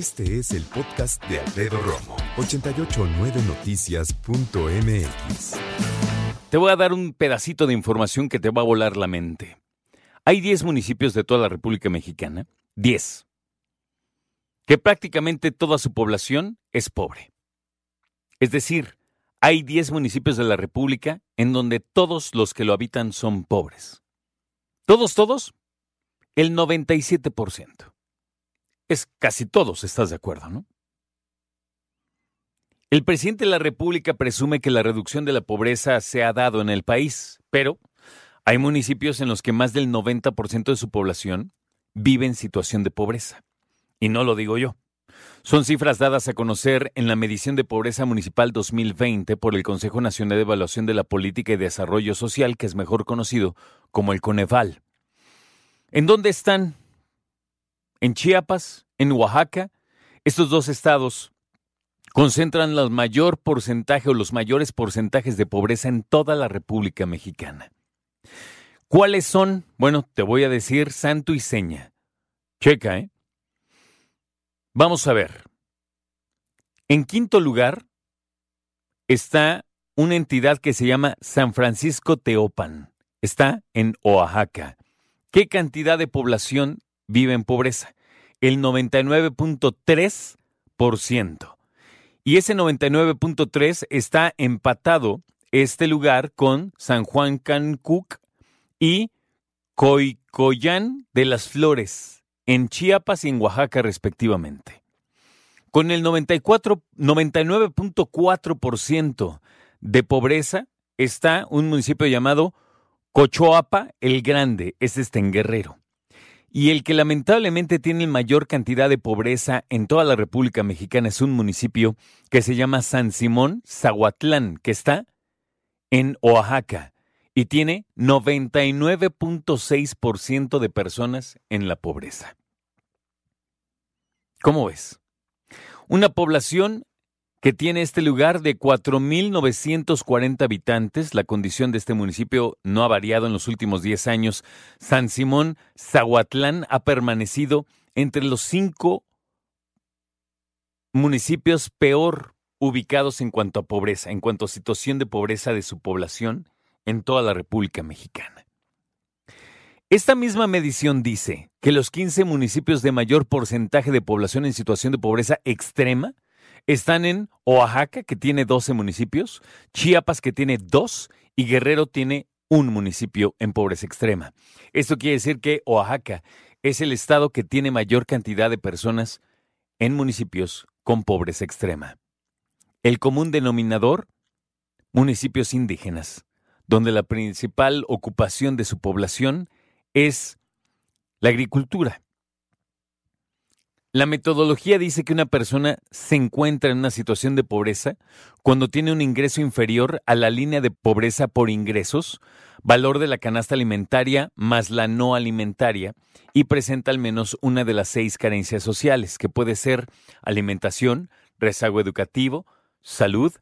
Este es el podcast de Alfredo Romo. 889noticias.mx. Te voy a dar un pedacito de información que te va a volar la mente. Hay 10 municipios de toda la República Mexicana. 10. Que prácticamente toda su población es pobre. Es decir, hay 10 municipios de la República en donde todos los que lo habitan son pobres. ¿Todos, todos? El 97%. Es casi todos, ¿estás de acuerdo, no? El presidente de la República presume que la reducción de la pobreza se ha dado en el país, pero hay municipios en los que más del 90% de su población vive en situación de pobreza. Y no lo digo yo. Son cifras dadas a conocer en la medición de pobreza municipal 2020 por el Consejo Nacional de Evaluación de la Política y Desarrollo Social, que es mejor conocido como el Coneval. ¿En dónde están? En Chiapas, en Oaxaca, estos dos estados concentran el mayor porcentaje o los mayores porcentajes de pobreza en toda la República Mexicana. ¿Cuáles son? Bueno, te voy a decir santo y seña. Checa, ¿eh? Vamos a ver. En quinto lugar está una entidad que se llama San Francisco Teopan. Está en Oaxaca. ¿Qué cantidad de población vive en pobreza? El 99.3%. Y ese 99.3 está empatado este lugar con San Juan Cancuc y Coicoyán de las Flores en Chiapas y en Oaxaca respectivamente. Con el 99.4% de pobreza está un municipio llamado Cochoapa el Grande, este está en Guerrero. Y el que lamentablemente tiene mayor cantidad de pobreza en toda la República Mexicana es un municipio que se llama San Simón Zahuatlán, que está en Oaxaca y tiene 99.6% de personas en la pobreza. ¿Cómo ves? Una población que tiene este lugar de 4.940 habitantes. La condición de este municipio no ha variado en los últimos 10 años. San Simón Zahuatlán ha permanecido entre los cinco municipios peor ubicados en cuanto a pobreza, en cuanto a situación de pobreza de su población en toda la República Mexicana. Esta misma medición dice que los 15 municipios de mayor porcentaje de población en situación de pobreza extrema están en Oaxaca, que tiene 12 municipios, Chiapas, que tiene 2, y Guerrero tiene un municipio en pobreza extrema. Esto quiere decir que Oaxaca es el estado que tiene mayor cantidad de personas en municipios con pobreza extrema. El común denominador, municipios indígenas, donde la principal ocupación de su población es la agricultura. La metodología dice que una persona se encuentra en una situación de pobreza cuando tiene un ingreso inferior a la línea de pobreza por ingresos, valor de la canasta alimentaria más la no alimentaria, y presenta al menos una de las seis carencias sociales, que puede ser alimentación, rezago educativo, salud,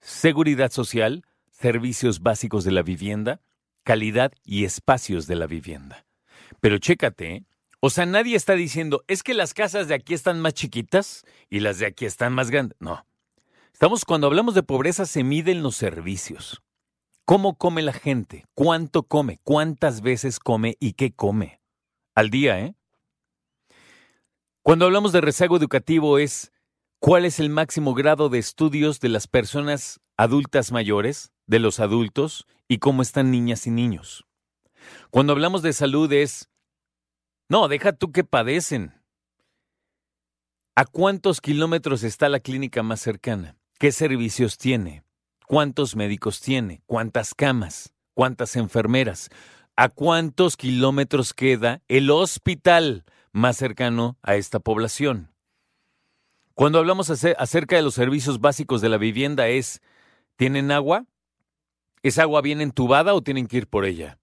seguridad social, servicios básicos de la vivienda, calidad y espacios de la vivienda. Pero chécate, ¿eh? O sea, nadie está diciendo, es que las casas de aquí están más chiquitas y las de aquí están más grandes. No. Estamos, cuando hablamos de pobreza, se miden los servicios. ¿Cómo come la gente? ¿Cuánto come? ¿Cuántas veces come y qué come? Al día, ¿eh? Cuando hablamos de rezago educativo es cuál es el máximo grado de estudios de las personas adultas mayores, de los adultos y cómo están niñas y niños. Cuando hablamos de salud es, no, deja tú que padecen. ¿A cuántos kilómetros está la clínica más cercana? ¿Qué servicios tiene? ¿Cuántos médicos tiene? ¿Cuántas camas? ¿Cuántas enfermeras? ¿A cuántos kilómetros queda el hospital más cercano a esta población. Cuando hablamos acerca de los servicios básicos de la vivienda es, ¿tienen agua? ¿Es agua bien entubada o tienen que ir por ella?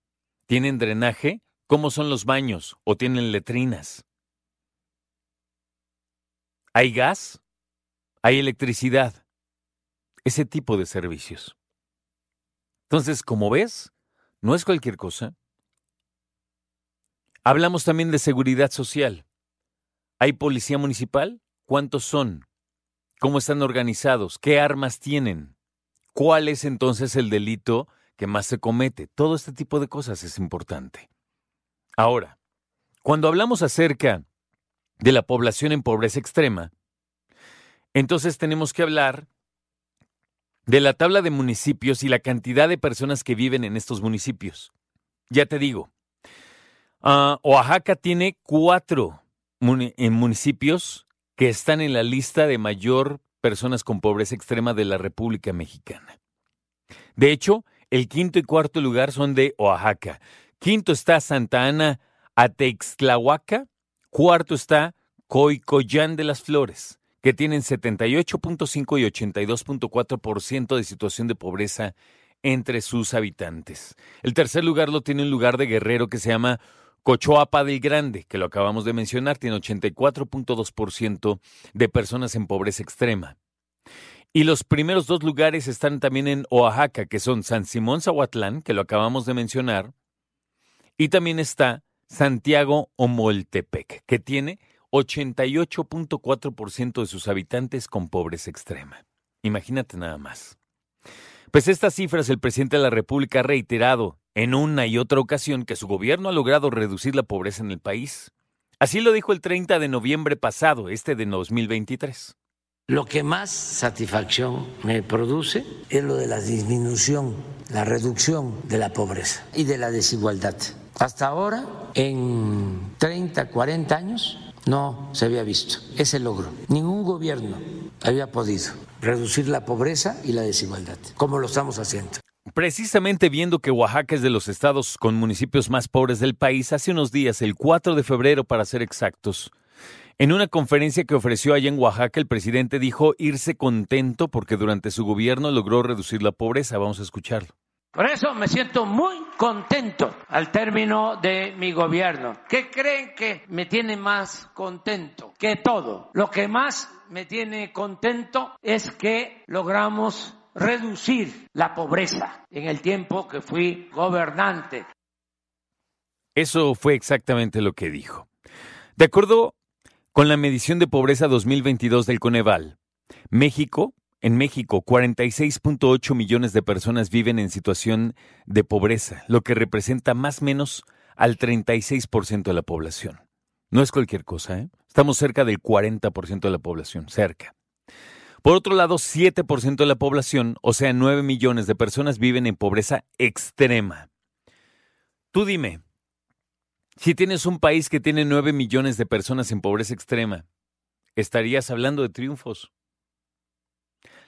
¿Tienen drenaje? ¿Cómo son los baños? ¿O tienen letrinas? ¿Hay gas? ¿Hay electricidad? Ese tipo de servicios. Entonces, como ves, no es cualquier cosa. Hablamos también de seguridad social. ¿Hay policía municipal? ¿Cuántos son? ¿Cómo están organizados? ¿Qué armas tienen? ¿Cuál es entonces el delito que más se comete? Todo este tipo de cosas es importante. Ahora, cuando hablamos acerca de la población en pobreza extrema, entonces tenemos que hablar de la tabla de municipios y la cantidad de personas que viven en estos municipios. Ya te digo, ah, Oaxaca tiene cuatro municipios que están en la lista de mayor personas con pobreza extrema de la República Mexicana. De hecho, el quinto y cuarto lugar son de Oaxaca. Quinto está Santa Ana Atextlahuaca. Cuarto está Coicoyán de las Flores que tienen 78.5 y 82.4% de situación de pobreza entre sus habitantes. El tercer lugar lo tiene un lugar de Guerrero que se llama Cochoapa del Grande, que lo acabamos de mencionar, tiene 84.2% de personas en pobreza extrema. Y los primeros dos lugares están también en Oaxaca, que son San Simón Zahuatlán, que lo acabamos de mencionar, y también está Santiago Omoltepec, que tiene 88.4% de sus habitantes con pobreza extrema. Imagínate nada más. Pues estas cifras el presidente de la República ha reiterado en una y otra ocasión que su gobierno ha logrado reducir la pobreza en el país. Así lo dijo el 30 de noviembre pasado, este de 2023. Lo que más satisfacción me produce es lo de la disminución, la reducción de la pobreza y de la desigualdad. Hasta ahora, en 30, 40 años, no se había visto ese logro. Ningún gobierno había podido reducir la pobreza y la desigualdad, como lo estamos haciendo. Precisamente viendo que Oaxaca es de los estados con municipios más pobres del país, hace unos días, el 4 de febrero para ser exactos, en una conferencia que ofreció allá en Oaxaca, el presidente dijo irse contento porque durante su gobierno logró reducir la pobreza. Vamos a escucharlo. Por eso me siento muy contento al término de mi gobierno. ¿Qué creen que me tiene más contento que todo? Lo que más me tiene contento es que logramos reducir la pobreza en el tiempo que fui gobernante. Eso fue exactamente lo que dijo. De acuerdo con la medición de pobreza 2022 del Coneval, México en México, 46.8 millones de personas viven en situación de pobreza, lo que representa más o menos al 36% de la población. No es cualquier cosa, ¿eh? Estamos cerca del 40% de la población, cerca. Por otro lado, 7% de la población, o sea, 9 millones de personas viven en pobreza extrema. Tú dime, si tienes un país que tiene 9 millones de personas en pobreza extrema, ¿estarías hablando de triunfos?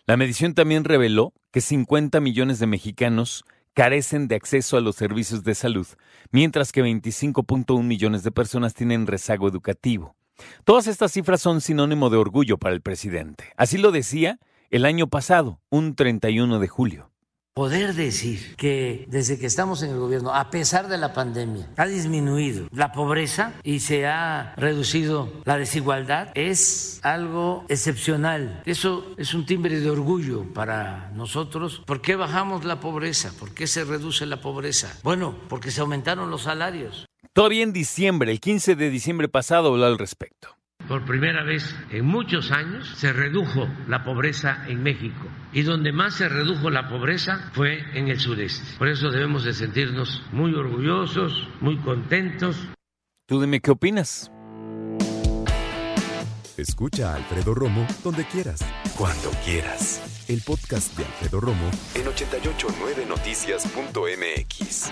La medición también reveló que 50 millones de mexicanos carecen de acceso a los servicios de salud, mientras que 25.1 millones de personas tienen rezago educativo. Todas estas cifras son sinónimo de orgullo para el presidente. Así lo decía el año pasado, un 31 de julio poder decir que desde que estamos en el gobierno, a pesar de la pandemia, ha disminuido la pobreza y se ha reducido la desigualdad es algo excepcional. Eso es un timbre de orgullo para nosotros. ¿Por qué bajamos la pobreza? ¿Por qué se reduce la pobreza? Bueno, porque se aumentaron los salarios. Todavía en diciembre, el 15 de diciembre pasado, habló al respecto. Por primera vez en muchos años se redujo la pobreza en México y donde más se redujo la pobreza fue en el sureste. Por eso debemos de sentirnos muy orgullosos, muy contentos. Tú dime qué opinas. Escucha a Alfredo Romo donde quieras, cuando quieras. El podcast de Alfredo Romo en 889noticias.mx.